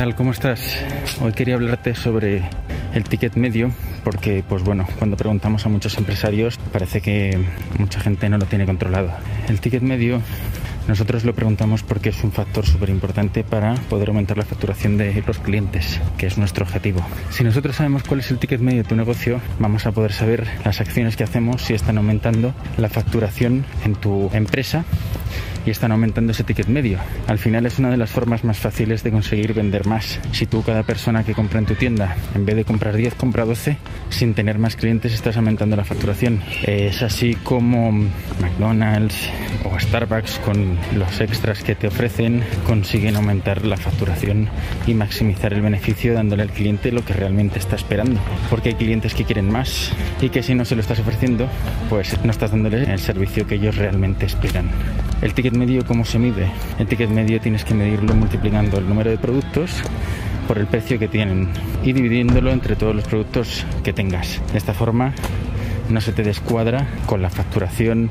tal? ¿Cómo estás? Hoy quería hablarte sobre el ticket medio porque pues bueno, cuando preguntamos a muchos empresarios parece que mucha gente no lo tiene controlado. El ticket medio nosotros lo preguntamos porque es un factor súper importante para poder aumentar la facturación de los clientes, que es nuestro objetivo. Si nosotros sabemos cuál es el ticket medio de tu negocio, vamos a poder saber las acciones que hacemos si están aumentando la facturación en tu empresa y están aumentando ese ticket medio. Al final es una de las formas más fáciles de conseguir vender más. Si tú cada persona que compra en tu tienda, en vez de comprar 10, compra 12, sin tener más clientes estás aumentando la facturación. Es así como McDonald's o Starbucks con los extras que te ofrecen consiguen aumentar la facturación y maximizar el beneficio dándole al cliente lo que realmente está esperando. Porque hay clientes que quieren más y que si no se lo estás ofreciendo, pues no estás dándole el servicio que ellos realmente esperan. El ticket medio, ¿cómo se mide? El ticket medio tienes que medirlo multiplicando el número de productos por el precio que tienen y dividiéndolo entre todos los productos que tengas. De esta forma no se te descuadra con la facturación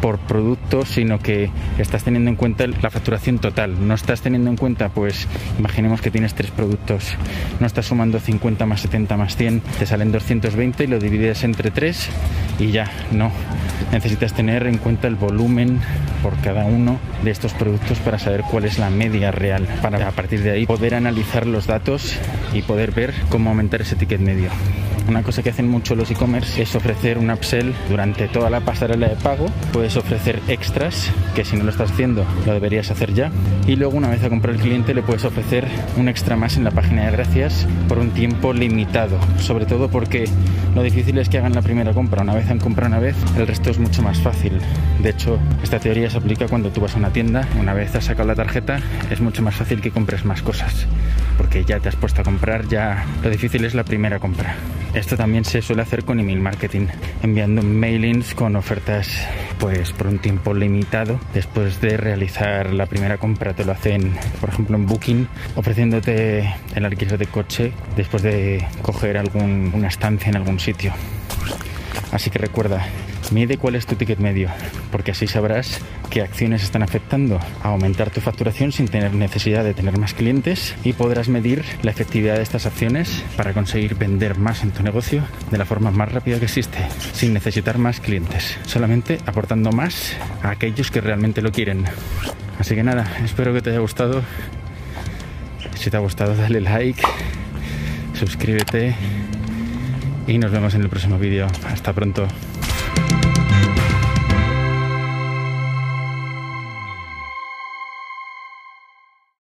por producto, sino que estás teniendo en cuenta la facturación total. No estás teniendo en cuenta, pues, imaginemos que tienes tres productos, no estás sumando 50 más 70 más 100, te salen 220 y lo divides entre tres y ya, no. Necesitas tener en cuenta el volumen por cada uno de estos productos para saber cuál es la media real, para a partir de ahí poder analizar los datos y poder ver cómo aumentar ese ticket medio. Una cosa que hacen mucho los e-commerce es ofrecer un upsell durante toda la pasarela de pago. Puedes ofrecer extras, que si no lo estás haciendo lo deberías hacer ya. Y luego una vez a comprar el cliente le puedes ofrecer un extra más en la página de gracias por un tiempo limitado. Sobre todo porque lo difícil es que hagan la primera compra. Una vez han comprado una vez, el resto es mucho más fácil. De hecho, esta teoría se aplica cuando tú vas a una tienda. Una vez has sacado la tarjeta, es mucho más fácil que compres más cosas. Porque ya te has puesto a comprar, ya lo difícil es la primera compra. Esto también se suele hacer con email marketing, enviando mailings con ofertas pues por un tiempo limitado. Después de realizar la primera compra te lo hacen, por ejemplo, en Booking, ofreciéndote el alquiler de coche después de coger alguna estancia en algún sitio. Así que recuerda, Mide cuál es tu ticket medio, porque así sabrás qué acciones están afectando a aumentar tu facturación sin tener necesidad de tener más clientes y podrás medir la efectividad de estas acciones para conseguir vender más en tu negocio de la forma más rápida que existe, sin necesitar más clientes, solamente aportando más a aquellos que realmente lo quieren. Así que nada, espero que te haya gustado. Si te ha gustado, dale like, suscríbete y nos vemos en el próximo vídeo. Hasta pronto.